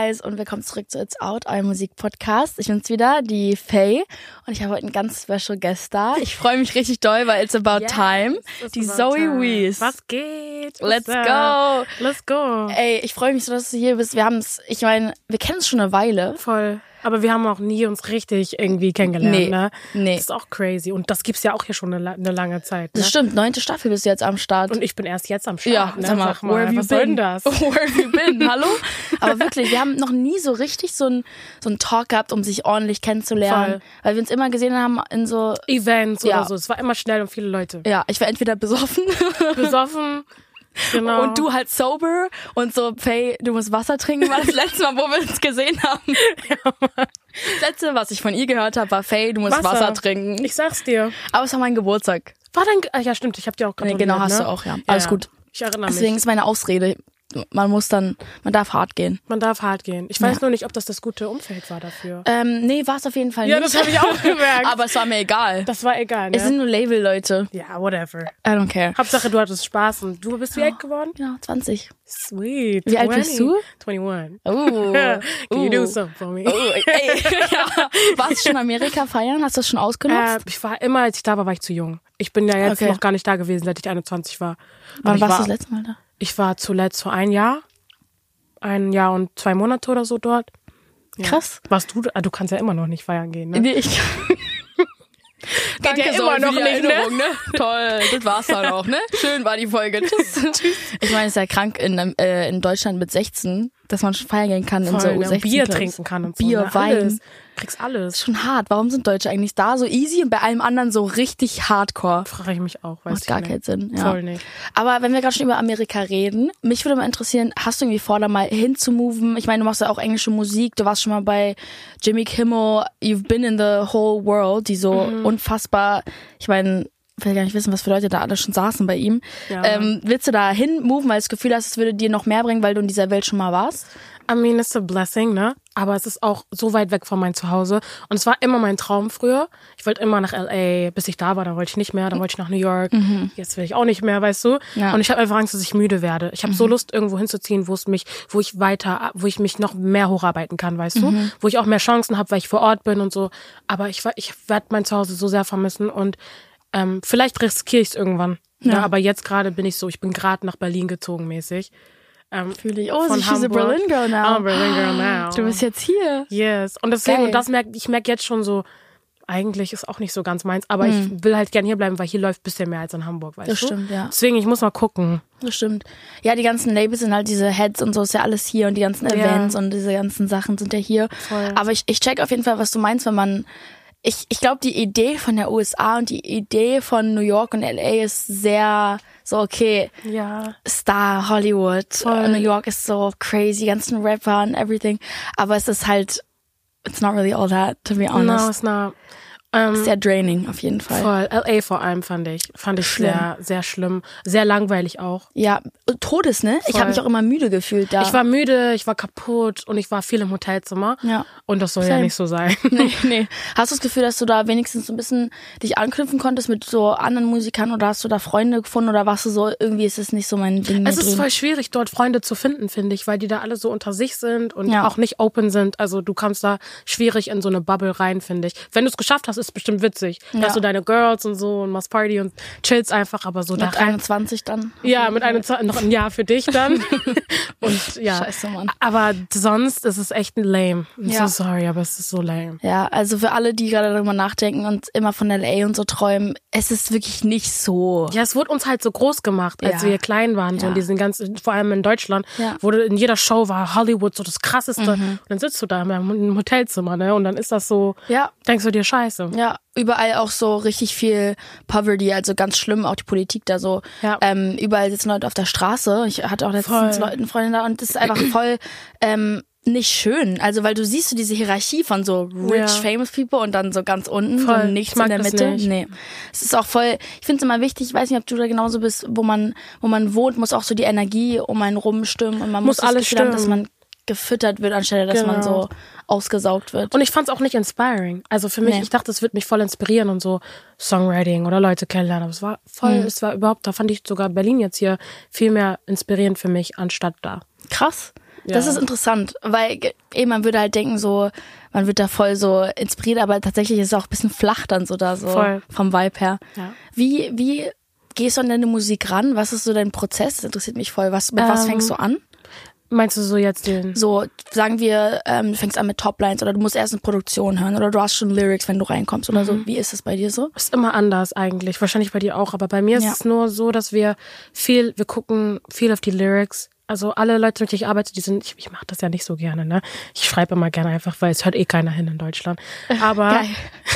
Guys und willkommen zurück zu It's Out, eurem Musikpodcast. Ich bin's wieder, die Faye und ich habe heute einen ganz special Guest da. Ich freue mich richtig doll, weil it's about Yes, time. it's Die about Zoe time. Wees. Was geht? Let's go. Let's go. Ey, ich freue mich so, dass du hier bist. Wir haben's, ich meine, wir kennen es schon eine Weile. Voll. Aber wir haben auch nie uns richtig irgendwie kennengelernt, Nee, ne? nee. Das ist auch crazy. Und das gibt's ja auch hier schon eine, eine lange Zeit. Ne? Das stimmt, neunte Staffel bist du jetzt am Start. Und ich bin erst jetzt am Start. ja, ne? sag mal, where have you was soll denn das? Where have you been? Hallo? Aber wirklich, wir haben noch nie so richtig so ein so ein Talk gehabt, um sich ordentlich kennenzulernen, Voll. weil wir uns immer gesehen haben in so Events Ja. oder so. Es war immer schnell und viele Leute. ja, ich war entweder besoffen Besoffen. Genau. und du halt sober und so, Faye, du musst Wasser trinken, war das letzte Mal, wo wir uns gesehen haben. Das letzte, was ich von ihr gehört habe, war Faye, du musst Wasser, trinken. Ich sag's dir. Aber es war mein Geburtstag. War dein, ah, ja stimmt, ich hab dir auch Nee, gratuliert. genau, hast ne? du auch, ja. Alles gut. Ich erinnere Deswegen mich. ist meine Ausrede, man muss dann, man darf hart gehen. Man darf hart gehen. Ich weiß nur nicht, ob das das gute Umfeld war dafür. Ähm, nee, war es auf jeden Fall Ja, nicht. das habe ich auch gemerkt. Aber es war mir egal. das war egal, Es sind ne? nur Label-Leute. Ja, whatever. I don't care. Hauptsache, du hattest Spaß und du bist wie alt geworden? Genau, 20. Sweet. Wie alt bist du? 21. Oh. Can you do something for me? Oh, ey. ja. Warst du schon in Amerika feiern? Hast du das schon ausgenutzt? Äh, ich war immer, als ich da war, war ich zu jung. Ich bin ja jetzt Okay. noch gar nicht da gewesen, seit ich 21 war. Wann warst war, du das letzte Mal da? Ich war zuletzt vor ein Jahr. Ein Jahr und zwei Monate oder so dort. Krass. Warst du, ah, du kannst ja immer noch nicht feiern gehen, ne? Nee, ich Danke ja so immer für noch die nicht, ne? Erinnerung, ne? Toll, das war's dann auch, ne? Schön war die Folge. Tschüss. Ich meine, es ist ja krank in, äh, in Deutschland mit 16, dass man schon feiern gehen kann in so Voll, ne? U16 Bier Clubs. trinken kann und so. Bier, ne? Wein. Alles. Kriegst alles. Schon hart. Warum sind Deutsche eigentlich da so easy und bei allem anderen so richtig hardcore? Frage ich mich auch. Weiß Macht gar nicht. keinen Sinn. Ja. Voll nicht. Aber wenn wir gerade schon über Amerika reden, mich würde mal interessieren, hast du irgendwie vor, da mal hinzumoven? Ich meine, du machst ja auch englische Musik, du warst schon mal bei Jimmy Kimmel, you've been in the whole world, die so Mhm. unfassbar, ich meine, ich will gar nicht wissen, was für Leute da alle schon saßen bei ihm. Ja. Ähm, willst du da hinmoven, weil du das Gefühl hast, es würde dir noch mehr bringen, weil du in dieser Welt schon mal warst? I mean, it's a blessing, ne? Aber es ist auch so weit weg von meinem Zuhause. Und es war immer mein Traum früher. Ich wollte immer nach LA, bis ich da war, dann wollte ich nicht mehr, dann wollte ich nach New York. Jetzt will ich auch nicht mehr, weißt du? Mhm. Ja. Und ich habe einfach Angst, dass ich müde werde. Ich habe so Lust, irgendwo hinzuziehen, wo es mich, wo ich weiter, wo ich mich noch mehr hocharbeiten kann, weißt Mhm. du? Wo ich auch mehr Chancen habe, weil ich vor Ort bin und so. Aber ich, ich werde mein Zuhause so sehr vermissen und ähm, vielleicht riskiere ich es irgendwann. Ja. Ja. aber jetzt gerade bin ich so, ich bin gerade nach Berlin gezogen mäßig. Ähm, Fühle ich. Oh, von she's a Hamburg. Berlin girl now. Oh, Berlin girl now. Du bist jetzt hier. Yes. Und deswegen, und das merke ich merke jetzt schon so, eigentlich ist auch nicht so ganz meins, aber Hm. ich will halt gern hier bleiben, weil hier läuft ein bisschen mehr als in Hamburg, weißt Das du? stimmt, ja. Deswegen, ich muss mal gucken. Das stimmt. Ja, die ganzen Labels sind halt diese Heads und so, ist ja alles hier und die ganzen Events und diese ganzen Sachen sind ja hier. Voll. Aber ich, ich check auf jeden Fall, was du meinst, wenn man. Ich, ich glaube, die Idee von der USA und die Idee von New York und LA ist sehr so, okay, Ja. Star, Hollywood, Voll. New York ist so crazy, ganzen Rapper und everything. Aber es ist halt, it's not really all that, to be No, honest. it's not. Ähm, Sehr draining auf jeden Fall. voll. LA vor allem fand ich. Fand ich Schlimm. sehr, sehr schlimm. Sehr langweilig auch. Ja, Todes, ne? Ich Voll. habe mich auch immer müde gefühlt da. Ich war müde, ich war kaputt und ich war viel im Hotelzimmer. Ja. Und das soll ja Same. nicht so sein. Nee, nee. Hast du das Gefühl, dass du da wenigstens so ein bisschen dich anknüpfen konntest mit so anderen Musikern oder hast du da Freunde gefunden oder warst du so, irgendwie ist es nicht so mein Ding Es ist drüben? voll schwierig, dort Freunde zu finden, finde ich, weil die da alle so unter sich sind und Ja. auch nicht open sind. Also du kommst da schwierig in so eine Bubble rein, finde ich. Wenn du es geschafft hast, ist es bestimmt witzig. Da Ja. hast du deine Girls und so und machst Party und chillst einfach, aber so rein. 21 dann? Ja, mit einem noch ein Jahr für dich dann. und ja. Scheiße, Mann. Aber sonst ist es echt lame. I'm Ja. so sorry, aber es ist so lame. Ja, also für alle, die gerade darüber nachdenken und immer von LA und so träumen, es ist wirklich nicht so. Ja, es wurde uns halt so groß gemacht, als Ja. wir klein waren, so Ja. in diesen ganzen, vor allem in Deutschland, Ja. Mhm. wurde in jeder Show war Hollywood so das krasseste. Und dann sitzt du da im Hotelzimmer, ne? Und dann ist das so, Ja. denkst du dir Scheiße. Ja, überall auch so richtig viel Poverty, also ganz schlimm, auch die Politik da so. Ja. Ähm, überall sitzen Leute auf der Straße. Ich hatte auch letztens Voll. Leute, Freunde da und das ist einfach voll ähm, nicht schön. Also weil du siehst so diese Hierarchie von so rich, Ja. famous people und dann so ganz unten, Voll. so Ich nichts in der das Mitte. nicht. Nee. Es ist auch voll, ich finde es immer wichtig, ich weiß nicht, ob du da genauso bist, wo man, wo man wohnt, muss auch so die Energie um einen rum stimmen und man muss, Muss das alles Gefühl haben, dass stimmen. man gefüttert wird, anstelle dass man Genau. so ausgesaugt wird. Und ich fand's auch nicht inspiring. Also für mich, Nee. ich dachte, es wird mich voll inspirieren und so Songwriting oder Leute kennenlernen. Aber es war voll, Mhm. es war überhaupt, da fand ich sogar Berlin jetzt hier viel mehr inspirierend für mich anstatt da. Krass. Das Ja. ist interessant, weil eben man würde halt denken so, man wird da voll so inspiriert, aber tatsächlich ist es auch ein bisschen flach dann so da so Voll. vom Vibe her. Ja. Wie wie gehst du an deine Musik ran? Was ist so dein Prozess? Das interessiert mich voll. Was mit was Ähm, fängst du an? Meinst du so jetzt den? So sagen wir, ähm, du fängst an mit Toplines oder du musst erst eine Produktion hören oder du hast schon Lyrics, wenn du reinkommst oder Mhm. so. Wie ist es bei dir so? Ist immer anders eigentlich. Wahrscheinlich bei dir auch. Aber bei mir ist Ja. es nur so, dass wir viel, wir gucken viel auf die Lyrics. Also alle Leute, mit denen ich arbeite, die sind, ich, ich mache das ja nicht so gerne, ne? Ich schreibe immer gerne einfach, weil es hört eh keiner hin in Deutschland. Aber,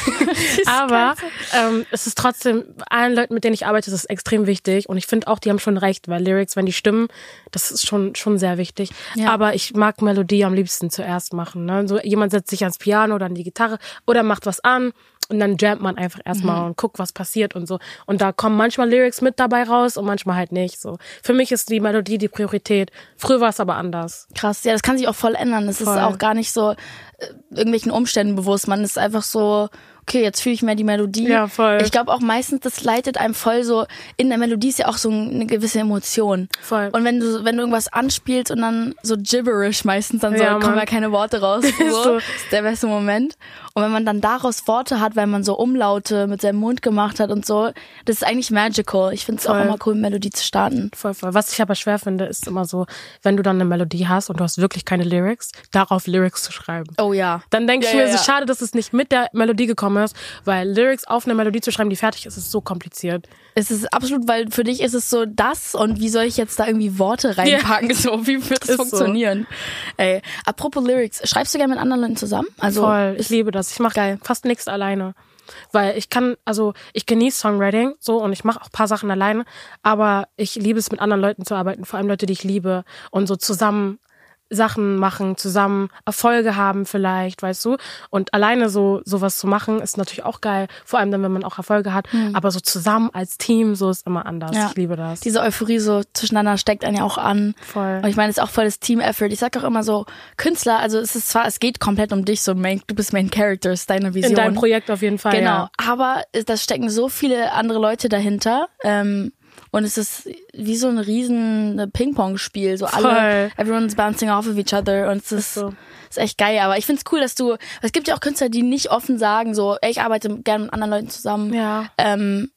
aber ähm, es ist trotzdem, allen Leuten, mit denen ich arbeite, ist es extrem wichtig. Und ich finde auch, die haben schon recht, weil Lyrics, wenn die stimmen, das ist schon, schon sehr wichtig. Ja. Aber ich mag Melodie am liebsten zuerst machen. Ne? So jemand setzt sich ans Piano oder an die Gitarre oder macht was an und dann jammt man einfach erstmal Mhm. und guckt, was passiert und so. Und da kommen manchmal Lyrics mit dabei raus und manchmal halt nicht. So. Für mich ist die Melodie die Priorität. Früher war es aber anders. Krass, ja, das kann sich auch voll ändern. Das Voll. ist auch gar nicht so äh, irgendwelchen Umständen bewusst. Man ist einfach so, okay, jetzt fühle ich mehr die Melodie. Ja, voll. Ich glaube auch meistens, das leitet einem voll so, in der Melodie ist ja auch so eine gewisse Emotion. Voll. Und wenn du, wenn du irgendwas anspielst und dann so gibberish meistens, dann so, Ja, kommen ja keine Worte raus. So, so. ist der beste Moment. Und wenn man dann daraus Worte hat, weil man so Umlaute mit seinem Mund gemacht hat und so, das ist eigentlich magical. Ich finde es auch immer cool, Melodie zu starten. Voll, voll. Was ich aber schwer finde, ist immer so, wenn du dann eine Melodie hast und du hast wirklich keine Lyrics, darauf Lyrics zu schreiben. Oh ja. Dann denke ich Ja, mir, ja, es ist ja. schade, dass es nicht mit der Melodie gekommen ist, weil Lyrics auf eine Melodie zu schreiben, die fertig ist, ist so kompliziert. Es ist absolut, weil für dich ist es so das und wie soll ich jetzt da irgendwie Worte reinpacken? So, wie wird das Ist so. funktionieren? Ey, apropos Lyrics, schreibst du gerne mit anderen Leuten zusammen? Also Voll, ich liebe das. Ich mache fast nichts alleine. Weil ich kann, also ich genieße Songwriting so und ich mache auch ein paar Sachen alleine, aber ich liebe es mit anderen Leuten zu arbeiten, vor allem Leute, die ich liebe und so zusammen Sachen machen, zusammen Erfolge haben vielleicht, weißt du? Und alleine so sowas zu machen ist natürlich auch geil, vor allem dann, wenn man auch Erfolge hat, aber so zusammen als Team, so ist immer anders. Ja. Ich liebe das. diese Euphorie so zwischeneinander steckt einen ja auch an. Voll. Und ich meine, es ist auch voll das Team-Effort. Ich sag auch immer so, Künstler, also es ist zwar, es geht komplett um dich, so Main, du bist Main Character, ist deine Vision. In deinem Projekt auf jeden Fall. Genau. Ja. Aber da stecken so viele andere Leute dahinter. Ähm, und es ist wie so ein riesen Ping-Pong-Spiel. So alle, Voll. everyone's bouncing off of each other. Und es ist, so. ist echt geil. Aber ich find's cool, dass du, es gibt ja auch Künstler, die nicht offen sagen, so, ey, ich arbeite gerne mit anderen Leuten zusammen. Ja. Ähm,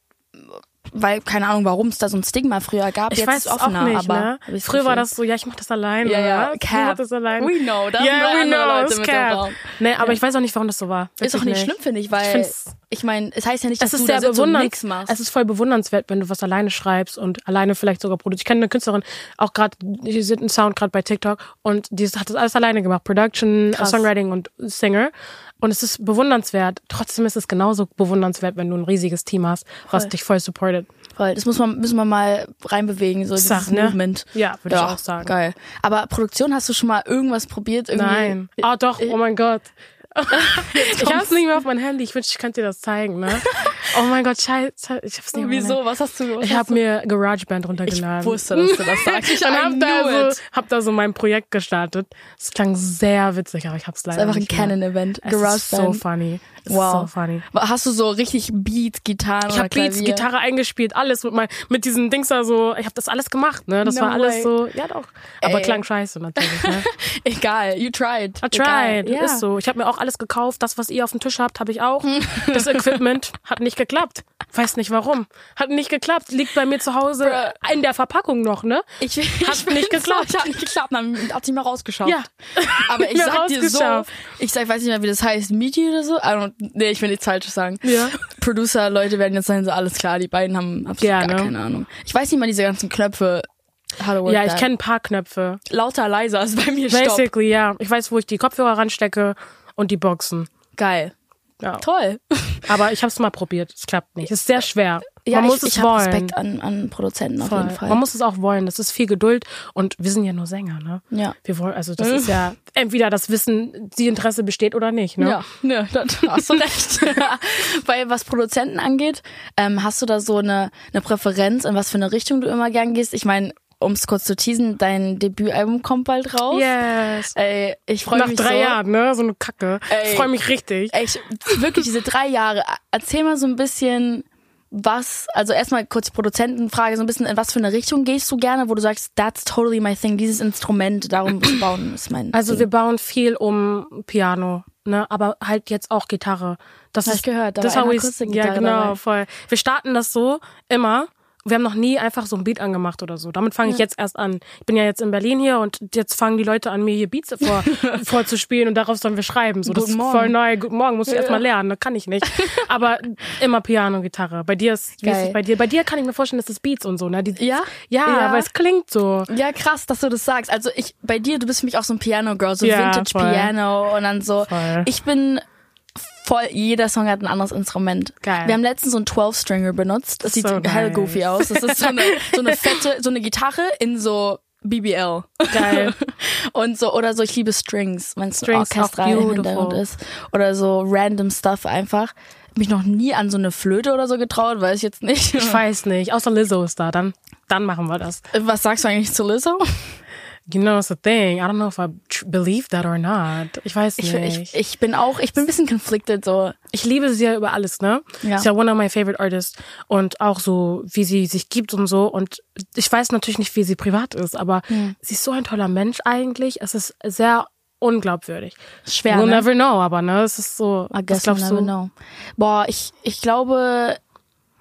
weil, keine Ahnung, warum es da so ein Stigma früher gab. Ich Jetzt weiß ist es auch offener, nicht, aber ne? ich Früher war das so, ja, ich mach das alleine. Ja, ja? Ich Cap. das alleine. We know, da sind yeah, we know, Leute mit Cap. Raum. Nee, aber Ja. ich weiß auch nicht, warum das so war. Ist auch Wirklich nicht schlimm, finde ich, weil find's- ich meine, es heißt ja nicht, dass Es du ist da sehr sitzt und bewundernd. nichts machst. Es ist voll bewundernswert, wenn du was alleine schreibst und alleine vielleicht sogar produzierst. Ich kenne eine Künstlerin, auch gerade, die sind ein Sound gerade bei TikTok und die hat das alles alleine gemacht. Production, Krass. Songwriting und Singer. Und es ist bewundernswert. Trotzdem ist es genauso bewundernswert, wenn du ein riesiges Team hast, was Voll. dich voll supportet. Voll, das muss man, müssen wir mal reinbewegen, so dieses Sag, ne? Movement. Ja, würde ich auch sagen. Geil. Aber Produktion, hast du schon mal irgendwas probiert? Irgendwie? Nein. Ah, doch, oh mein Gott. Ich hab's nicht mehr auf mein Handy. Ich wünschte, ich könnte dir das zeigen, ne? Oh mein Gott, scheiße. Ich hab's nicht mehr. Wieso? Was hast du? Was Ich habe mir GarageBand runtergeladen. Ich wusste, dass du das sagst. Ich hab da, so, hab da so mein Projekt gestartet. Es klang sehr witzig, aber ich hab's leider ist einfach ein nicht. Canon-Event. Es ist so GarageBand. funny. Wow. so funny. Hast du so richtig Beats, Gitarren Ich habe Beats? Gitarre eingespielt, alles mit mein, mit diesen Dings da so. Ich habe das alles gemacht, ne? Das No war alles way. so, ja doch. Aber Ey. klang scheiße natürlich, ne? Egal, you tried. I tried, ist so. Ich habe mir auch alles gekauft. Das, was ihr auf dem Tisch habt, habe ich auch. Das Equipment hat nicht geklappt. Weiß nicht warum. Hat nicht geklappt. Liegt bei mir zu Hause in der Verpackung noch, ne? Ich, Hat ich nicht geklappt. So, hat nicht geklappt, dann hat sie mal rausgeschaut. Ja. Aber ich Mir sag dir so, rausgeschafft. ich sag, ich weiß nicht mehr, wie das heißt, Meaty oder so. I don't, nee, ich will nichts Falsches sagen. Ja. Producer, Leute werden jetzt sagen, so alles klar, die beiden haben absolut Ja, gar ne? keine Ahnung. Ich weiß nicht mal diese ganzen Knöpfe. Work Ja, ich kenne ein paar Knöpfe. Lauter, leiser ist bei mir Stopp. Basically, ja. Ich weiß, wo ich die Kopfhörer ranstecke und die Boxen. Geil. Ja. Toll. Aber ich habe es mal probiert. Es klappt nicht. Es ist sehr schwer. Ja, Man ich, muss es ich wollen. Respekt an, an Produzenten auf Voll. jeden Fall. Man muss es auch wollen. Das ist viel Geduld und wir sind ja nur Sänger, ne? Ja. Wir wollen, also das ist ja entweder das Wissen, die Interesse besteht oder nicht, ne? Ja, ne, da hast du recht. Weil was Produzenten angeht, ähm, hast du da so eine, eine Präferenz, in was für eine Richtung du immer gern gehst? Ich meine, um es kurz zu teasen, dein Debütalbum kommt bald raus. Yes. Ey, ich freue Nach mich drei so. Jahren, ne? So eine Kacke. Ey. Ich freue mich richtig. Ey, ich, wirklich diese drei Jahre. Erzähl mal so ein bisschen, was, also erstmal kurz die Produzentenfrage, so ein bisschen, in was für eine Richtung gehst du gerne, wo du sagst, that's totally my thing, dieses Instrument, darum bauen, ist mein Also Ding. wir bauen viel um Piano, ne, aber halt jetzt auch Gitarre. Das Hab ist ich gehört, da das war eine Akustikgitarre Ja, genau, dabei. voll. Wir starten das so immer. Wir haben noch nie einfach so ein Beat angemacht oder so. Damit fange ich jetzt erst an. Ich bin ja jetzt in Berlin hier und jetzt fangen die Leute an, mir hier Beats vor, vorzuspielen und darauf sollen wir schreiben. So, das Guten ist Morgen. voll neu. Guten Morgen, muss ich erst Ja. mal lernen. Das kann ich nicht. Aber immer Piano, Gitarre. Bei dir ist, wie ist es bei dir? Bei dir kann ich mir vorstellen, dass das Beats und so, ne? Die, Ja? Ja, Ja. weil es klingt so. Ja, krass, dass du das sagst. Also ich, bei dir, du bist für mich auch so ein Piano-Girl, so Ja, Vintage voll. Piano und dann so. Voll. Ich bin voll, jeder Song hat ein anderes Instrument. Geil. Wir haben letztens so einen 12-Stringer benutzt. Das sieht So hell nice. goofy aus. Das ist so eine, so eine fette, so eine Gitarre in so BBL. Geil. Und so, oder so, ich liebe Strings, wenn es ein. Hintergrund ist. Oder so random Stuff einfach. Mich noch nie an so eine Flöte oder so getraut, weiß ich jetzt nicht. Ich weiß nicht. Außer Lizzo ist da. Dann, dann machen wir das. Was sagst du eigentlich zu Lizzo? You know, it's a thing. I don't know if I believe that or not. Ich weiß Ich, nicht. ich, ich bin auch, ich bin ein bisschen conflicted so. ich liebe sie ja über alles, ne? Ja. Ist ja one of my favorite artists. Und auch so, wie sie sich gibt und so. Und ich weiß natürlich nicht, wie sie privat ist, aber Hm. sie ist so ein toller Mensch eigentlich. Es ist sehr unglaubwürdig. Schwer, We'll ne? never know, aber ne, es ist so. I guess was glaubst we'll du? never know. Boah, ich, ich glaube,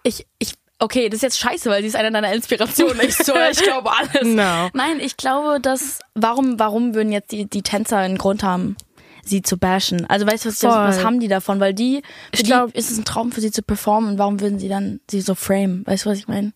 ich, ich, okay, das ist jetzt scheiße, weil sie ist eine deiner Inspirationen. Ich so, ich glaube alles. No. Nein, ich glaube, dass, warum, warum würden jetzt die, die Tänzer einen Grund haben, sie zu bashen? Also weißt du, was, was haben die davon? Weil die, für Ich die glaub- ist es ein Traum für sie zu performen und warum würden sie dann sie so frame? Weißt du, was ich meine?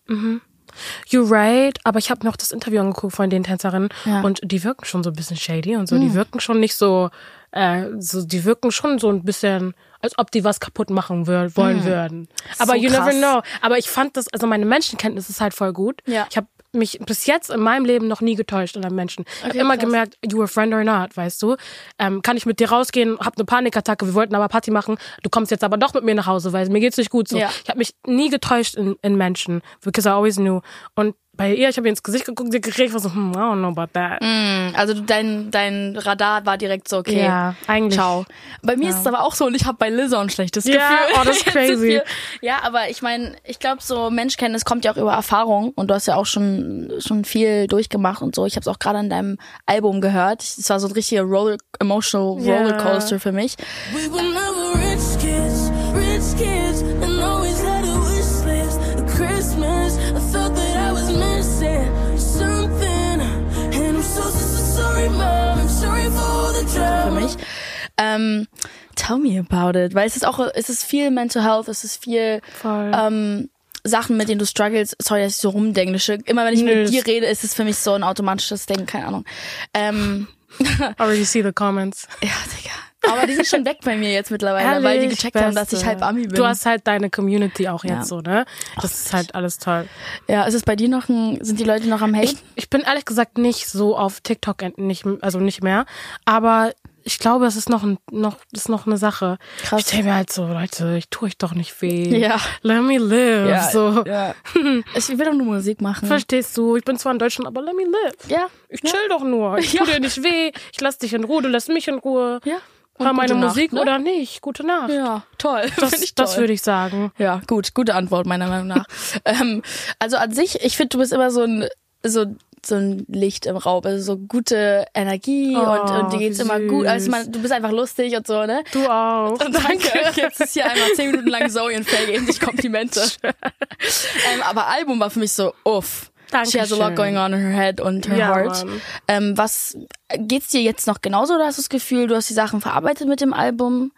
You're right, aber ich habe mir auch das Interview angeguckt von den Tänzerinnen Ja. Und die wirken schon so ein bisschen shady und so. Die wirken schon nicht so, äh, so, die wirken schon so ein bisschen, als ob die was kaputt machen wür wollen würden. Aber. So you never krass. know. Aber ich fand das, also meine Menschenkenntnis ist halt voll gut. Ja. Ich habe mich bis jetzt in meinem Leben noch nie getäuscht in einem Menschen. Ich habe Okay, immer krass. gemerkt, you a friend or not, weißt du? Ähm, kann ich mit dir rausgehen, hab eine Panikattacke, wir wollten aber Party machen, du kommst jetzt aber doch mit mir nach Hause, weil mir geht's nicht gut so. Ja. Ich habe mich nie getäuscht in, in Menschen, because I always knew. Und bei ihr, ich habe ihr ins Gesicht geguckt, sie hat geredet, ich war so, hm, I don't know about that. Also du- dein, dein Radar war direkt so, okay. Ja, eigentlich. Ciao. Bei mir ist es aber auch so und ich habe bei Lizzo ein schlechtes Ja, Gefühl. oh, das ist crazy. Ja, aber ich meine, ich glaube, so Menschkenntnis kommt ja auch über Erfahrung und du hast ja auch schon schon viel durchgemacht und so. Ich habe es auch gerade an deinem Album gehört. Es war so ein richtiger Roller, emotional Ja. Rollercoaster für mich. We were never rich kids, rich kids, and always für mich. Ähm, tell me about it, weil es ist auch, es ist viel Mental Health, es ist viel Voll. ähm, Sachen, mit denen du struggles. Sorry, dass ich so rumdenglische. Immer wenn ich Nö, mit dir rede, ist es für mich so ein automatisches Ding, keine Ahnung. Ähm, Already see the comments. ja, Digga. Aber die sind schon weg bei mir jetzt mittlerweile, weil die Ehrlich, gecheckt haben, dass Beste. ich halb Ami bin. Du hast halt deine Community auch jetzt Ja. so, ne? Das ist halt alles toll. ja, ist es bei dir noch ein, sind die Leute noch am Hate? Ich, ich bin ehrlich gesagt nicht so auf TikTok nicht, also nicht mehr, aber ich glaube, es ist noch ein, noch ist noch eine Sache. Krass. Ich denke mir halt so, Leute, ich tue euch doch nicht weh. Ja. Let me live. so. ja. Ich will doch nur Musik machen. Verstehst du? Ich bin zwar in Deutschland, aber let me live. ja. Ich chill doch nur. Ich Ja. tu dir nicht weh. Ich lass dich in Ruhe, du lässt mich in Ruhe. Ja. Und Hör meine Nacht, Musik ne? oder nicht. Gute Nacht. Ja, toll. Das, ich toll. das würde ich sagen. Ja, gut, gute Antwort meiner Meinung nach. ähm, also an sich, ich finde, du bist immer so ein so so ein Licht im Raum, also so gute Energie Oh, und, und dir geht's immer gut. Also man, du bist einfach lustig und so, ne? Du auch. Danke. Jetzt ist hier einmal zehn Minuten lang Zoe und Faye geben sich Komplimente. ähm, aber Album war für mich so, uff. She has a lot going on in her head und her Ja, heart. Ähm, was geht's dir jetzt noch genauso oder hast du das Gefühl, du hast die Sachen verarbeitet mit dem Album?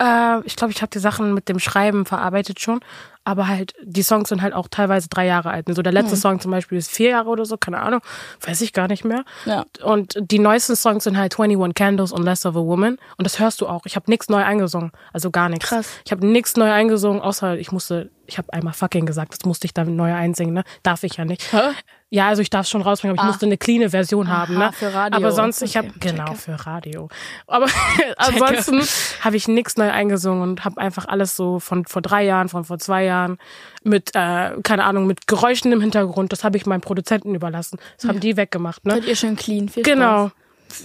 Äh, ich glaube, ich habe die Sachen mit dem Schreiben verarbeitet schon. Aber halt, die Songs sind halt auch teilweise drei Jahre alt. So der letzte Song zum Beispiel ist vier Jahre oder so, keine Ahnung, weiß ich gar nicht mehr. Ja. Und die neuesten Songs sind halt 21 Candles und Less of a Woman. Und das hörst du auch. Ich habe nichts neu eingesungen. Also gar nichts. Krass. Ich habe nichts neu eingesungen, außer ich musste, ich habe einmal fucking gesagt, das musste ich dann neu einsingen, ne? Darf ich ja nicht. Hä? Ja, also ich darf schon rausbringen, aber ich musste eine cleane Version haben, ne? für Radio. Aber sonst, ich habe Okay, genau checke. für Radio. Aber ansonsten habe ich nichts neu eingesungen und habe einfach alles so von vor drei Jahren, von vor zwei Jahren mit, äh, keine Ahnung, mit Geräuschen im Hintergrund. Das habe ich meinen Produzenten überlassen. Das haben die weggemacht, ne? Seid ihr schön clean? Viel Genau.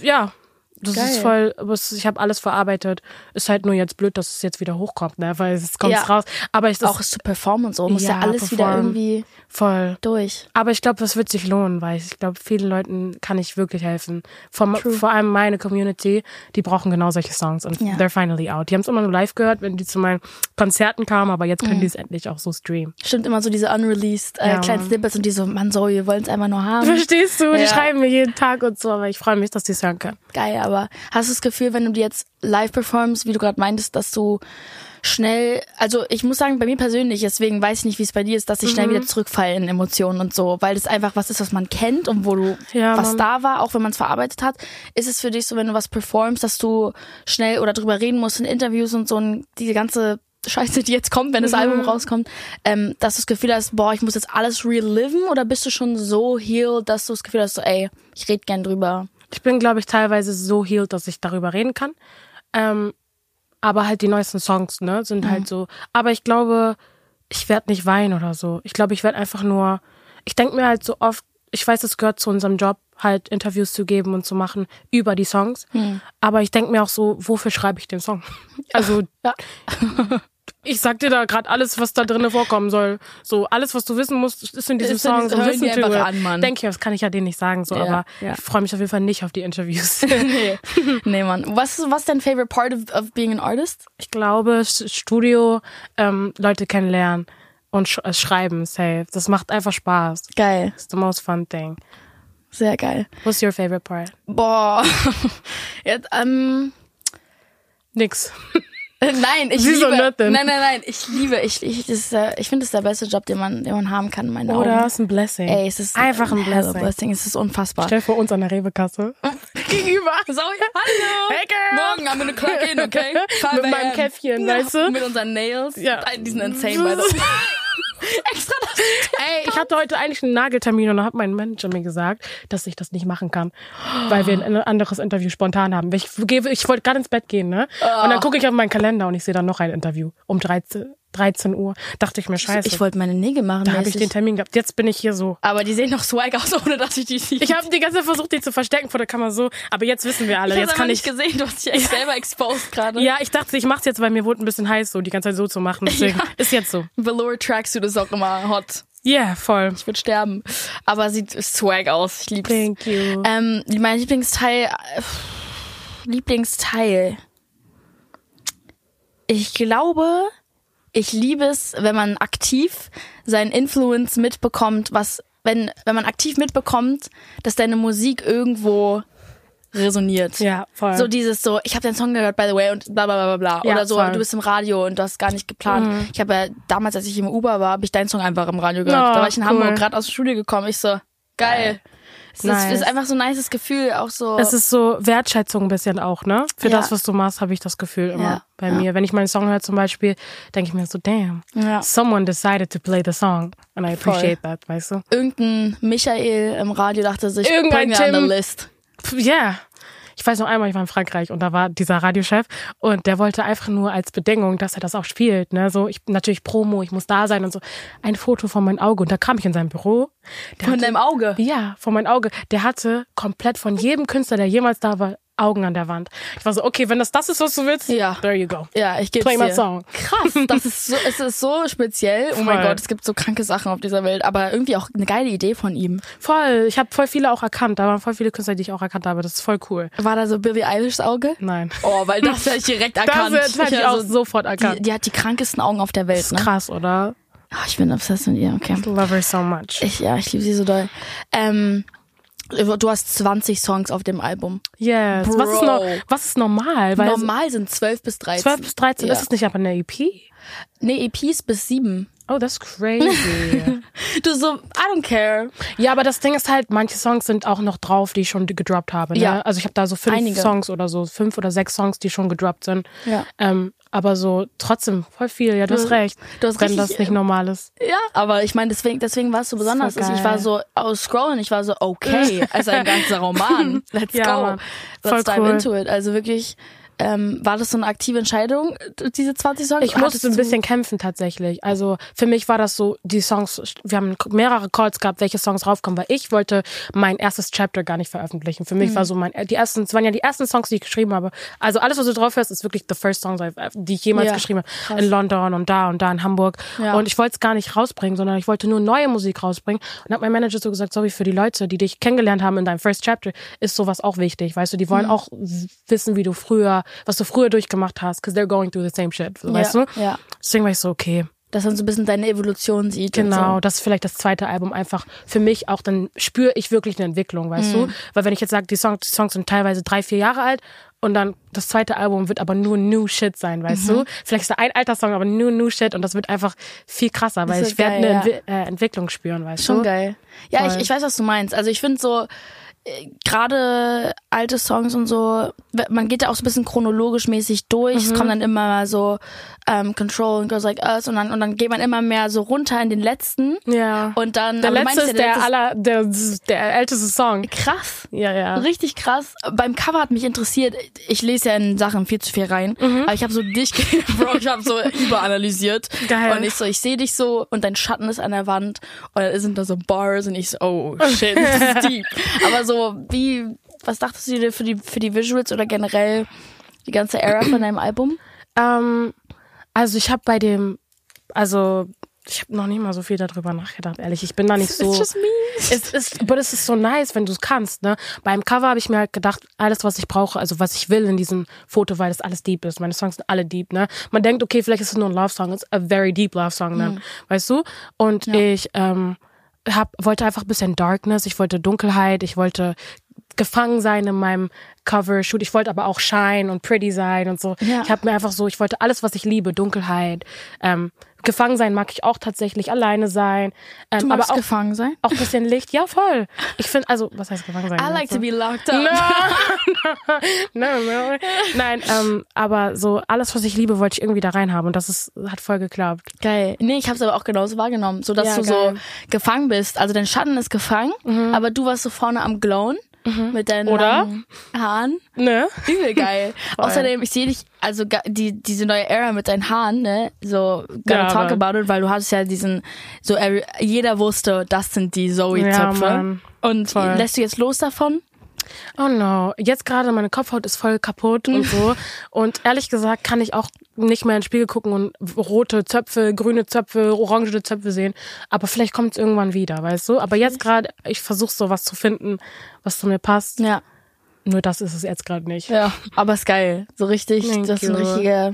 Ja. Das Geil. ist voll, ich habe alles verarbeitet. Ist halt nur jetzt blöd, dass es jetzt wieder hochkommt, ne? Weil es kommt Ja. raus. Aber ich das Auch zu performen und so, muss ja, Ja, alles wieder irgendwie voll. durch. Aber ich glaube, es wird sich lohnen, weil ich glaube, vielen Leuten kann ich wirklich helfen. Vor, vor allem meine Community, die brauchen genau solche Songs und Ja. they're finally out. Die haben es immer nur live gehört, wenn die zu meinen Konzerten kamen, aber jetzt Mhm. können die es endlich auch so streamen. Stimmt immer so diese unreleased äh, Ja, kleinen Mann. Snippets und die so, man so, wir wollen es einfach nur haben. Verstehst du? Die Ja. schreiben mir jeden Tag und so, aber ich freue mich, dass die es hören können. Geil, aber hast du das Gefühl, wenn du die jetzt live performst, wie du gerade meintest, dass du schnell, also ich muss sagen, bei mir persönlich, deswegen weiß ich nicht, wie es bei dir ist, dass ich Mhm. schnell wieder zurückfalle in Emotionen und so, weil das einfach was ist, was man kennt und wo du Ja, was Mann. da war, auch wenn man es verarbeitet hat, ist es für dich so, wenn du was performst, dass du schnell oder drüber reden musst in Interviews und so und diese ganze Scheiße, die jetzt kommt, wenn das Album rauskommt, ähm, dass du das Gefühl hast, boah, ich muss jetzt alles reliven oder bist du schon so healed, dass du das Gefühl hast, so, ey, ich rede gern drüber. Ich bin, glaube ich, teilweise so healed, dass ich darüber reden kann. Ähm, aber halt die neuesten Songs, ne, sind halt so. Aber ich glaube, ich werde nicht weinen oder so. Ich glaube, ich werde einfach nur. Ich denke mir halt so oft, ich weiß, es gehört zu unserem Job, halt Interviews zu geben und zu machen über die Songs. Aber ich denke mir auch so, wofür schreibe ich den Song? Also, Ja. ich sag dir da gerade alles, was da drinnen vorkommen soll. So, alles, was du wissen musst, ist in diesem Ist Song. So, listen to it. an, Mann. Denke ich, das kann ich ja denen nicht sagen, so, Ja, aber ja. ich freue mich auf jeden Fall nicht auf die Interviews. nee. nee, Mann. Was, was ist dein favorite part of, of being an artist? Ich glaube, Studio, ähm, Leute kennenlernen und sch äh, schreiben, safe. Das macht einfach Spaß. Geil. It's the most fun thing. Sehr geil. What's your favorite part? Boah. Jetzt, ähm, Nix. nein, ich Wieso liebe. Nein, nein, nein. Ich liebe. Ich, ich, das ist, äh, ich finde, das ist der beste Job, den man, den man haben kann in meinen Oder Augen. ist ein Blessing. Ey, es ist einfach ein a Blessing. blessing. Es ist unfassbar. Stell vor uns an der Rewe-Kasse. Gegenüber. So, hallo. Hey, girl. Morgen haben wir eine clock in, okay? Mit meinem Käffchen, weißt du? Mit unseren Nails. Ja. Die sind insane, by the way. Extra. Ey, ich hatte heute eigentlich einen Nageltermin und da hat mein Manager mir gesagt, dass ich das nicht machen kann, weil wir ein anderes Interview spontan haben. Ich, ich wollte gerade ins Bett gehen, ne? Und dann gucke ich auf meinen Kalender und ich sehe dann noch ein Interview um 13, 13 Uhr. Dachte ich mir, scheiße. Ich wollte meine Nägel machen. da habe ich den Termin gehabt. Jetzt bin ich hier so. Aber die sehen noch swag aus, ohne dass ich die sehe. Ich habe die ganze Zeit versucht, die zu verstecken vor der Kamera so, aber jetzt wissen wir alle. Ich jetzt kann ich. nicht gesehen, du hast dich echt selber exposed gerade. Ja, ich dachte, ich mach's jetzt, weil mir wurde ein bisschen heiß, so die ganze Zeit so zu machen. Deswegen Ja. ist jetzt so. Velour Tracksuit ist auch immer hot. Ja, yeah, voll. Ich würde sterben. Aber sieht swag aus. Ich lieb's. Thank you. Ähm, mein Lieblingsteil. Lieblingsteil. Ich glaube, ich liebe es, wenn man aktiv seinen Influence mitbekommt, was, wenn, wenn man aktiv mitbekommt, dass deine Musik irgendwo resoniert. ja, voll. So dieses so, ich habe deinen Song gehört, by the way, und bla bla bla bla bla. Ja, Oder so, voll. Mhm. du bist im Radio und du hast gar nicht geplant. Ich habe ja damals, als ich im Uber war, habe ich deinen Song einfach im Radio gehört. Oh, da war ich in cool. Hamburg, gerade aus dem Studio gekommen. Ich so, geil. Es ist, Nice. ist einfach so ein nices Gefühl, auch so. Es ist so Wertschätzung ein bisschen auch, ne? Für Ja. das, was du machst, habe ich das Gefühl immer Ja, bei mir. Wenn ich meinen Song höre zum Beispiel, denke ich mir so, damn, someone decided to play the song. And I appreciate that, weißt du? Irgendein Michael im Radio dachte sich, Irgendein bring an Tim. the list. Ja. Yeah. Ich weiß noch einmal, ich war in Frankreich und da war dieser Radiochef und der wollte einfach nur als Bedingung, dass er das auch spielt, ne, so ich natürlich Promo, ich muss da sein und so ein Foto von meinem Auge und da kam ich in sein Büro. Der Von hatte- deinem Auge. Ja, von meinem Auge. Der hatte komplett von jedem Künstler, der jemals da war, Augen an der Wand. Ich war so, okay, wenn das das ist, was du willst, Ja. there you go. Ja, ich gebe Play my dir. song. Krass, das ist so, es ist so speziell. Oh mein Voll. Gott, es gibt so kranke Sachen auf dieser Welt, aber irgendwie auch eine geile Idee von ihm. Voll. Ich habe voll viele auch erkannt. Da waren voll viele Künstler, die ich auch erkannt habe. Das ist voll cool. War da so Billie Eilishs Auge? Nein. Oh, weil das hätte ich direkt Das erkannt. hätte ich auch also, sofort die, erkannt. die hat die krankesten Augen auf der Welt, ne? Krass, oder? Ah, ich bin obsessed mit ihr, okay. Love her so much. Ich, ja, ich liebe sie so doll. Ähm, du hast 20 Songs auf dem Album. Yes. Was ist, Bro. no, was ist normal? Weil Normal sind 12 bis 13. 12 bis 13 Ja. ist es nicht aber eine EP. Nee, EPs bis 7. Oh, that's crazy. Du so, I don't care. ja, aber das Ding ist halt, manche Songs sind auch noch drauf, die ich schon gedroppt habe. Ne? Ja. Also ich habe da so fünf Einige. Songs oder so, fünf oder sechs Songs, die schon gedroppt sind. Ja. Ähm, aber so trotzdem voll viel. Ja, du hast recht. du hast wenn richtig, das nicht normal ist. Ja, aber ich meine, deswegen, deswegen war es so besonders. voll Ich war so aus Scrollen, ich war so, okay, also ein ganzer Roman. Let's Ja, go. Let's Voll dive cool. into it. Also wirklich ähm, war das so eine aktive Entscheidung, diese 20 Songs? Ich musste ein bisschen kämpfen tatsächlich. Also für mich war das so, die Songs, wir haben mehrere Calls gehabt, welche Songs raufkommen, weil ich wollte mein erstes Chapter gar nicht veröffentlichen. Für mich Mhm. war so mein, die ersten, es waren ja die ersten Songs, die ich geschrieben habe. Also alles, was du drauf hörst, ist wirklich the first songs, die ich jemals Ja, geschrieben krass. habe. In London und da und da in Hamburg. Ja. Und ich wollte es gar nicht rausbringen, sondern ich wollte nur neue Musik rausbringen. Und hat mein Manager so gesagt, sorry, für die Leute, die dich kennengelernt haben in deinem first chapter, ist sowas auch wichtig. Weißt du, die Mhm. wollen auch w- wissen, wie du früher, was du früher durchgemacht hast, because they're going through the same shit. Weißt ja, du? Ja. Deswegen war ich so, okay, Dass man so ein bisschen deine Evolution sieht. genau, So. das ist vielleicht das zweite Album einfach für mich auch, dann spüre ich wirklich eine Entwicklung, weißt Mhm. du? Weil wenn ich jetzt sage, die Songs, die Songs sind teilweise drei, vier Jahre alt und dann das zweite Album wird aber nur New Shit sein, weißt Mhm. du? Vielleicht ist da ein alter Song, aber nur New Shit und das wird einfach viel krasser, weil ich werde eine ja. Äh, Entwicklung spüren, weißt Schon du? geil. Ja, ich, Voll. ich weiß, was du meinst. Also ich finde so, gerade alte Songs und so, man geht ja auch so ein bisschen chronologisch mäßig durch. Es kommen dann immer mal so ähm, Control und Girls Like Us und dann, und dann geht man immer mehr so runter in den letzten. Ja. Und dann, der letzte ist ja, der, letzte aller, der, der älteste Song. krass. Ja, ja. Richtig krass. Beim Cover hat mich interessiert, ich lese ja in Sachen viel zu viel rein, aber ich habe so dich, Bro, ich habe so überanalysiert. Geil. Und ich so, ich sehe dich so und dein Schatten ist an der Wand und dann sind da so Bars und ich so, oh shit, das ist deep. aber so, wie, was dachtest du dir für die, für die Visuals oder generell die ganze Era von deinem Album? Ähm, also ich habe bei dem, also ich habe noch nicht mal so viel darüber nachgedacht, ehrlich. Ich bin da nicht so. It's just me. Es ist, aber es ist so nice, wenn du es kannst, ne? Beim Cover habe ich mir halt gedacht, alles, was ich brauche, also was ich will in diesem Foto, weil das alles deep ist. Meine Songs sind alle deep, ne? Man denkt, okay, vielleicht ist es nur ein Love Song, it's a very deep Love Song dann, weißt du? Und ich ähm, hab, wollte einfach ein bisschen Darkness, ich wollte Dunkelheit, ich wollte gefangen sein in meinem Cover-Shoot. Ich wollte aber auch shine und pretty sein und so. Ja. Ich habe mir einfach so, ich wollte alles, was ich liebe, Dunkelheit. Ähm, gefangen sein mag ich auch tatsächlich, alleine sein. Ähm, Du aber magst auch gefangen sein? auch ein bisschen Licht, ja voll. Ich finde, also, was heißt gefangen sein? I like to be locked up. no, no. Nein, ähm, aber so alles, was ich liebe, wollte ich irgendwie da reinhaben und das ist, hat voll geklappt. Geil. Nee, ich habe es aber auch genauso wahrgenommen, so dass Ja, du geil. Mhm. so gefangen bist. Also dein Schatten ist gefangen, aber du warst so vorne am Glowen mit deinen Oder? Haaren. Ne? Übel geil. Außerdem, ich sehe dich, also die diese neue Era mit deinen Haaren, ne, so gotta Ja, talk about it, weil du hattest ja diesen, so jeder wusste, das sind die Ja, Zoe-Zöpfe. Mann. Und Voll. lässt du jetzt los davon? Oh no, jetzt gerade meine Kopfhaut ist voll kaputt und so. Und ehrlich gesagt kann ich auch nicht mehr in den Spiegel gucken und rote Zöpfe, grüne Zöpfe, orange Zöpfe sehen. Aber vielleicht kommt es irgendwann wieder, weißt du? Aber jetzt gerade, ich versuche so was zu finden, was zu mir passt. Ja. Nur das ist es jetzt gerade nicht. Ja. Aber ist geil. So richtig, Thank das ist ein richtiger.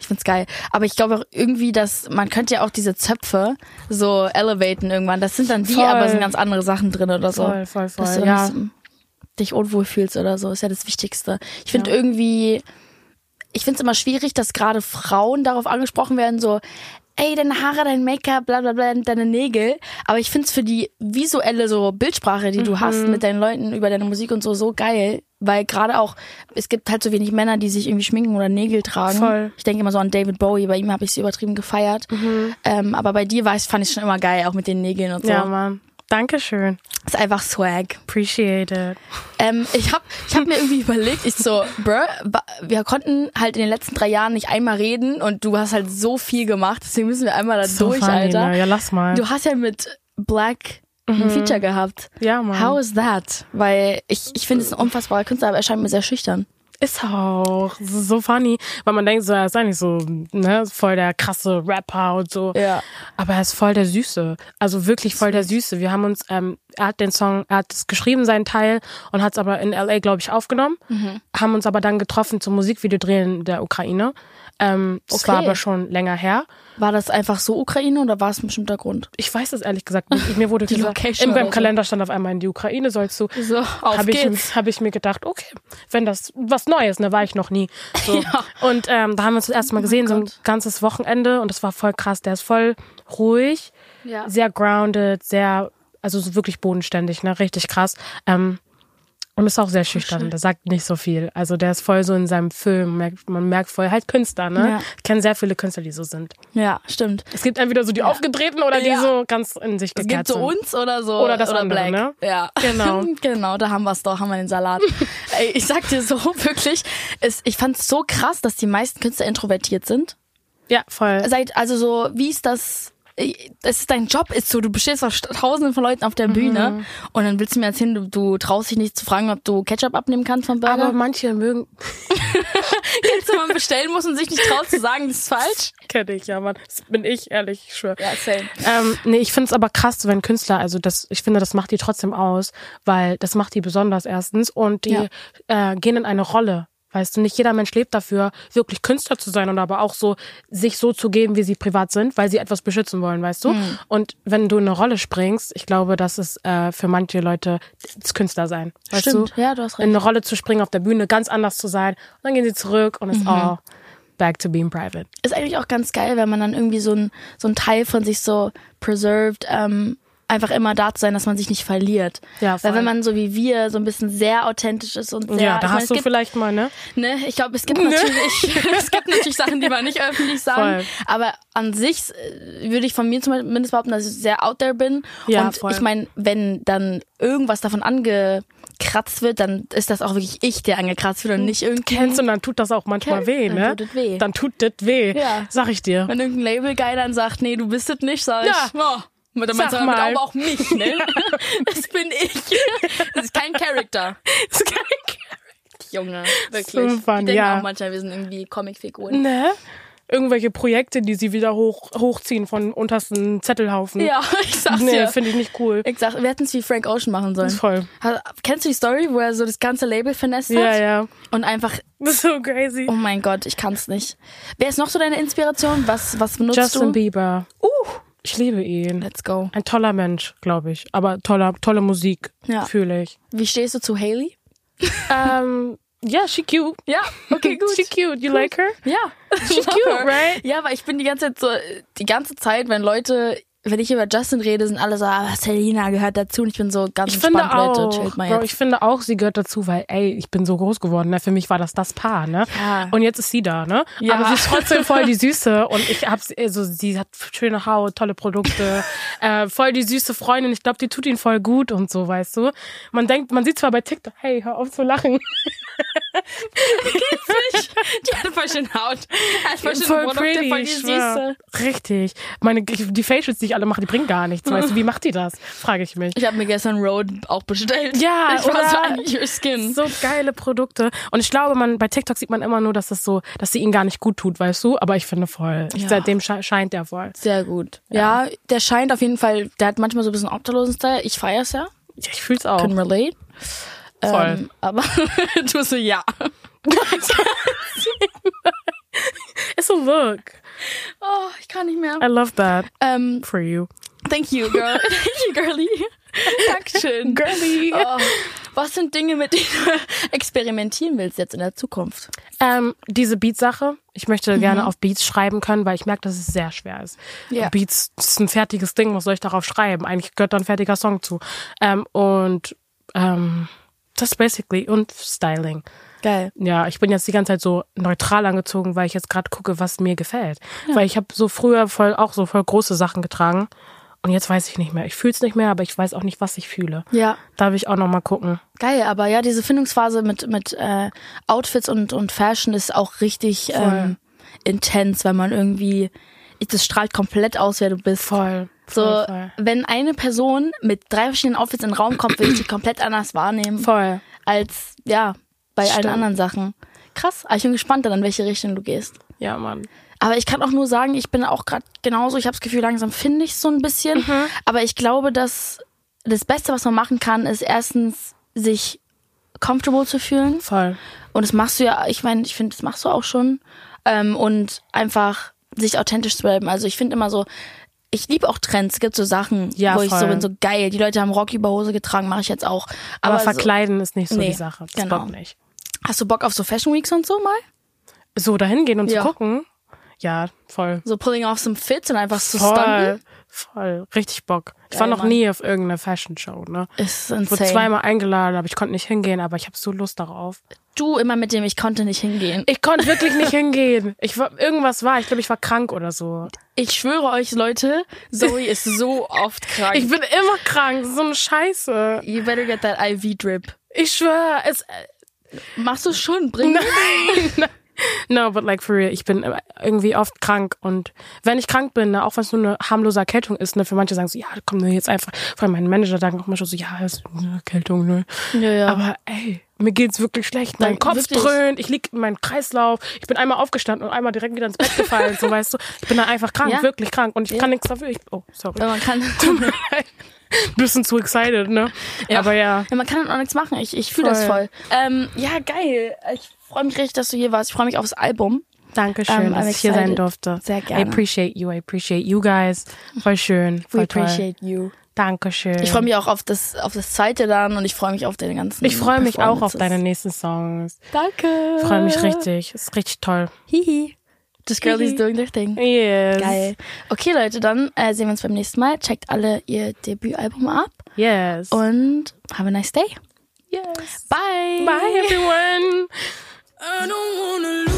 Ich find's geil. Aber ich glaube auch irgendwie, dass man könnte ja auch diese Zöpfe so elevaten irgendwann. Das sind dann die, Voll. aber sind ganz andere Sachen drin oder so. Voll, voll, voll. Ja. Dich unwohl fühlst oder so, ist ja das Wichtigste. Ich finde irgendwie, ich finde es immer schwierig, dass gerade Frauen darauf angesprochen werden, so, ey, deine Haare, dein Make-up, bla bla bla, deine Nägel. Aber ich finde es für die visuelle so Bildsprache, die du hast Mhm. mit deinen Leuten über deine Musik und so, so geil. Weil gerade auch, es gibt halt so wenig Männer, die sich irgendwie schminken oder Nägel tragen. Voll. Ich denke immer so an David Bowie, bei ihm habe ich sie übertrieben gefeiert. Ähm, aber bei dir war ich, fand ich schon immer geil, auch mit den Nägeln und so. Ja, Mann. Dankeschön. Ist einfach Swag. Appreciate it. Ähm, ich habe ich hab mir irgendwie überlegt, ich so, bruh, wir konnten halt in den letzten drei Jahren nicht einmal reden und du hast halt so viel gemacht, deswegen müssen wir einmal da So durch, funny, Alter. Ne? Ja, lass mal. Du hast ja mit Black ein Feature gehabt. ja, Mann. How is that? Weil ich, ich finde es ein unfassbarer Künstler, aber er scheint mir sehr schüchtern. Ist auch. So funny. Weil man denkt so, er ist eigentlich so, ne, voll der krasse Rapper und so. Ja. Aber er ist voll der Süße. Also wirklich voll der Süße. Wir haben uns, ähm, er hat den Song, er hat es geschrieben, seinen Teil, und hat es aber in L.A., glaube ich, aufgenommen. Mhm. Haben uns aber dann getroffen zum Musikvideo drehen in der Ukraine. Ähm, das Okay. war aber schon länger her. War das einfach so Ukraine oder war es ein bestimmter Grund? Ich weiß es ehrlich gesagt nicht. Mir wurde Die gesagt, in meinem. Kalender stand auf einmal in die Ukraine sollst du. So, auf habe ich, hab ich mir gedacht, okay, wenn das was Neues, ne, war ich noch nie. So. Und ähm, da haben wir uns das erste Mal gesehen, so ein Oh Gott. ganzes Wochenende und das war voll krass. Der ist voll ruhig, Ja. sehr grounded, sehr, also so wirklich bodenständig, ne, richtig krass. Ähm, Und ist auch sehr schüchtern, der sagt nicht so viel. Also der ist voll so in seinem Film, merkt, man merkt voll halt Künstler, ne? Ja. Ich kenne sehr viele Künstler, die so sind. Ja, stimmt. Es gibt entweder so die aufgedrehten oder die Ja. so ganz in sich Es gekehrt gibt so sind. uns oder so. Oder das oder andere, Black. ne? Ja. Genau. genau, da haben wir es doch, haben wir den Salat. Ey, ich sag dir so, wirklich, es, ich fand's so krass, dass die meisten Künstler introvertiert sind. Ja, voll. Seit, also so, wie ist das? Das ist dein Job, ist so, du bestehst auf tausenden von Leuten auf der Bühne und dann willst du mir erzählen, du, du traust dich nicht zu fragen, ob du Ketchup abnehmen kannst vom Burger. Aber manche mögen, Kennst du, man bestellen muss und sich nicht traut zu sagen, das ist falsch? kenne ich, ja, Mann. Das bin ich, ehrlich, ich schwöre. Ja, same. Ähm, nee, ich finde es aber krass, wenn Künstler, also das, ich finde, das macht die trotzdem aus, weil das macht die besonders erstens und die äh, gehen in eine Rolle. Weißt du, nicht jeder Mensch lebt dafür, wirklich Künstler zu sein und aber auch so, sich so zu geben, wie sie privat sind, weil sie etwas beschützen wollen, weißt du? Hm. Und wenn du in eine Rolle springst, ich glaube, das ist äh, für manche Leute das Künstler sein. Weißt Stimmt, du? ja, du hast In recht. eine Rolle zu springen, auf der Bühne ganz anders zu sein. Und dann gehen sie zurück und Mhm. ist all back to being private. ist eigentlich auch ganz geil, wenn man dann irgendwie so ein, so ein Teil von sich so preserved, ähm, einfach immer da zu sein, dass man sich nicht verliert. Ja, voll. Weil wenn man so wie wir so ein bisschen sehr authentisch ist und sehr, Ja, da meine, hast es du gibt, vielleicht mal, ne? ne, ich glaube, es gibt natürlich, es gibt natürlich Sachen, die man nicht öffentlich sagen, Voll. aber an sich äh, würde ich von mir zumindest behaupten, dass ich sehr out there bin. Ja, und voll. ich meine, wenn dann irgendwas davon angekratzt wird, dann ist das auch wirklich ich, der angekratzt wird und nicht irgendwie. kennst und dann tut das auch manchmal weh, dann ne? tut es weh. Dann tut das weh. Ja. Sag ich dir. Wenn irgendein Label-Guy dann sagt, nee, du bist es nicht, sag ich, Ja. oh, mit Sag damit mal. aber auch mich, ne? Das bin ich. Das ist kein Charakter. Das kann Junge, wirklich. So fun, ich denke ja. auch manchmal, wir sind irgendwie Comicfiguren. Ne? Irgendwelche Projekte, die sie wieder hoch, hochziehen von untersten Zettelhaufen. Ja, ich sag's Nee, dir. finde ich nicht cool. Ich sag, wir hätten es wie Frank Ocean machen sollen. Voll. Ha- Kennst du die Story, wo er so das ganze Label finesse hat? Ja, ja. Und einfach, Das ist so crazy. oh mein Gott, ich kann's nicht. Wer ist noch so deine Inspiration? Was, was benutzt Justin du? Bieber. Uh, Ich liebe ihn. let's go. Ein toller Mensch, glaube ich. Aber toller, tolle Musik, Ja. fühle ich. Wie stehst du zu Haley? ähm, ja, she cute. Ja, okay, gut. She cute. You like her? Ja. She cute, right? Ja, aber ich bin die ganze Zeit so, die ganze Zeit, wenn Leute, wenn ich über Justin rede, sind alle so, ah, Selena gehört dazu und ich bin so ganz Ich finde entspannt, auch, Leute, chillt mal Bro, jetzt. ich finde auch, sie gehört dazu, weil, ey, ich bin so groß geworden, ne? Für mich war das das Paar, ne? Ja. Und jetzt ist sie da, ne? Ja. Aber sie ist trotzdem voll die Süße und ich hab's, also sie hat schöne Haut, tolle Produkte, äh, voll die süße Freundin. Ich glaube, die tut ihn voll gut und so, weißt du? Man denkt, man sieht zwar bei TikTok, hey, hör auf zu lachen. die hat voll schön Haut. Hat voll schöne voll Produkte, pretty, voll die. Süße. Richtig. Meine, die Facials, die ich alle mache, die bringen gar nichts, weißt du? Wie macht die das? Frage ich mich. Ich habe mir gestern Road auch bestellt. Ja, ich war so an your skin. So geile Produkte. Und ich glaube, man bei TikTok sieht man immer nur, dass das so, dass sie ihn gar nicht gut tut, weißt du? Aber ich finde voll. Ich, Ja. Seitdem sche scheint der voll. Sehr gut. Ja. der scheint auf jeden Fall, der hat manchmal so ein bisschen obdachlosen Style. Ich feier's ja. Ja, ich fühl's auch. Can relate. Voll. Ähm, aber du so, ja. It's a look. Oh, ich kann nicht mehr. I love that Ähm, for you. thank you, girl. thank you, girlie. Dankeschön. Girly. Oh, was sind Dinge, mit denen du experimentieren willst jetzt in der Zukunft? Ähm, diese Beats-Sache. Ich möchte gerne auf Beats schreiben können, weil ich merke, dass es sehr schwer ist. Ja. Beats ist ein fertiges Ding, was soll ich darauf schreiben? Eigentlich gehört da ein fertiger Song zu. Ähm, und ähm, das basically. Und Styling. Geil. Ja, ich bin jetzt die ganze Zeit so neutral angezogen, weil ich jetzt gerade gucke, was mir gefällt. Weil ich habe so früher voll auch so voll große Sachen getragen und jetzt weiß ich nicht mehr. Ich fühle es nicht mehr, aber ich weiß auch nicht, was ich fühle. Ja. Da will ich auch noch mal gucken. Geil, aber ja, diese Findungsphase mit, mit äh, Outfits und, und Fashion ist auch richtig ähm, intens, weil man irgendwie, das strahlt komplett aus, wer du bist. Voll. So, voll, voll. wenn eine Person mit drei verschiedenen Outfits in den Raum kommt, will ich die komplett anders wahrnehmen Voll. als, ja, bei allen Stimmt. anderen Sachen. Krass, aber ich bin gespannt dann, in welche Richtung du gehst. Ja, Mann. Aber ich kann auch nur sagen, ich bin auch gerade genauso, ich habe das Gefühl, langsam finde ich so ein bisschen. Aber ich glaube, dass das Beste, was man machen kann, ist erstens, sich comfortable zu fühlen. Voll. Und das machst du ja, ich meine, ich finde, das machst du auch schon. Ähm, und einfach sich authentisch zu bleiben. Also ich finde immer so, ich liebe auch Trends. Es gibt so Sachen, Ja, wo ich so voll. bin, so geil. Die Leute haben Rock über Hose getragen, mache ich jetzt auch. Aber, Aber, so, verkleiden ist nicht so Nee, die Sache. Das genau. Nicht. Hast du Bock auf so Fashion Weeks und so mal? So, dahin gehen und Ja. zu gucken. Ja, voll. So pulling off some fits und einfach zu Voll. stunten. Voll. Richtig Bock. Ich Geil, war noch Mann. nie auf irgendeiner Fashion Show, ne? Ist Ich wurde insane. zweimal eingeladen, aber ich konnte nicht hingehen, aber ich habe so Lust darauf. Du immer mit dem, ich konnte nicht hingehen. Ich konnte wirklich nicht hingehen. Ich war, irgendwas war, ich glaube, ich war krank oder so. Ich schwöre euch, Leute, Zoe ist so oft krank. Ich bin immer krank, so eine Scheiße. you better get that IV drip. Ich schwöre, es, Machst du schon, bring Nein. No, but like for real, ich bin irgendwie oft krank und wenn ich krank bin, ne, auch wenn es nur eine harmlose Erkältung ist, ne, für manche sagen so, ja, komm nur jetzt einfach, vor allem mein Manager sagen auch immer schon so, ja, ist eine Erkältung, ne. Ja, ja. Aber ey, mir geht's wirklich schlecht. Mein Nein, Kopf wirklich. dröhnt, ich lieg in meinem Kreislauf, ich bin einmal aufgestanden und einmal direkt wieder ins Bett gefallen, so weißt du. Ich bin da einfach krank, Ja. wirklich krank und ich Ja. kann nichts dafür. Ich, oh, sorry. Ja, man kann, Bisschen zu excited, ne? Ja. Aber ja. ja, man kann auch nichts machen. Ich, ich fühle das voll. Ähm, ja, geil. Ich freue mich richtig, dass du hier warst. Ich freue mich aufs Album. Dankeschön, Ähm, dass ich hier sein durfte. Sehr I gerne. appreciate you, I appreciate you guys. Voll schön. Voll We toll. appreciate you. Dankeschön. Ich freue mich auch auf das, auf das zweite dann und ich freue mich auf deine ganzen. Ich freue mich auch auf deine nächsten Songs. Danke. Ich freue mich richtig. Ist richtig toll. Hihi. This girl is Hihi. doing their thing. Yes. Geil. Okay, Leute, dann äh, sehen wir uns beim nächsten Mal. Checkt alle ihr Debütalbum ab Yes. und have a nice day. yes. Bye. Bye everyone. I don't wanna lose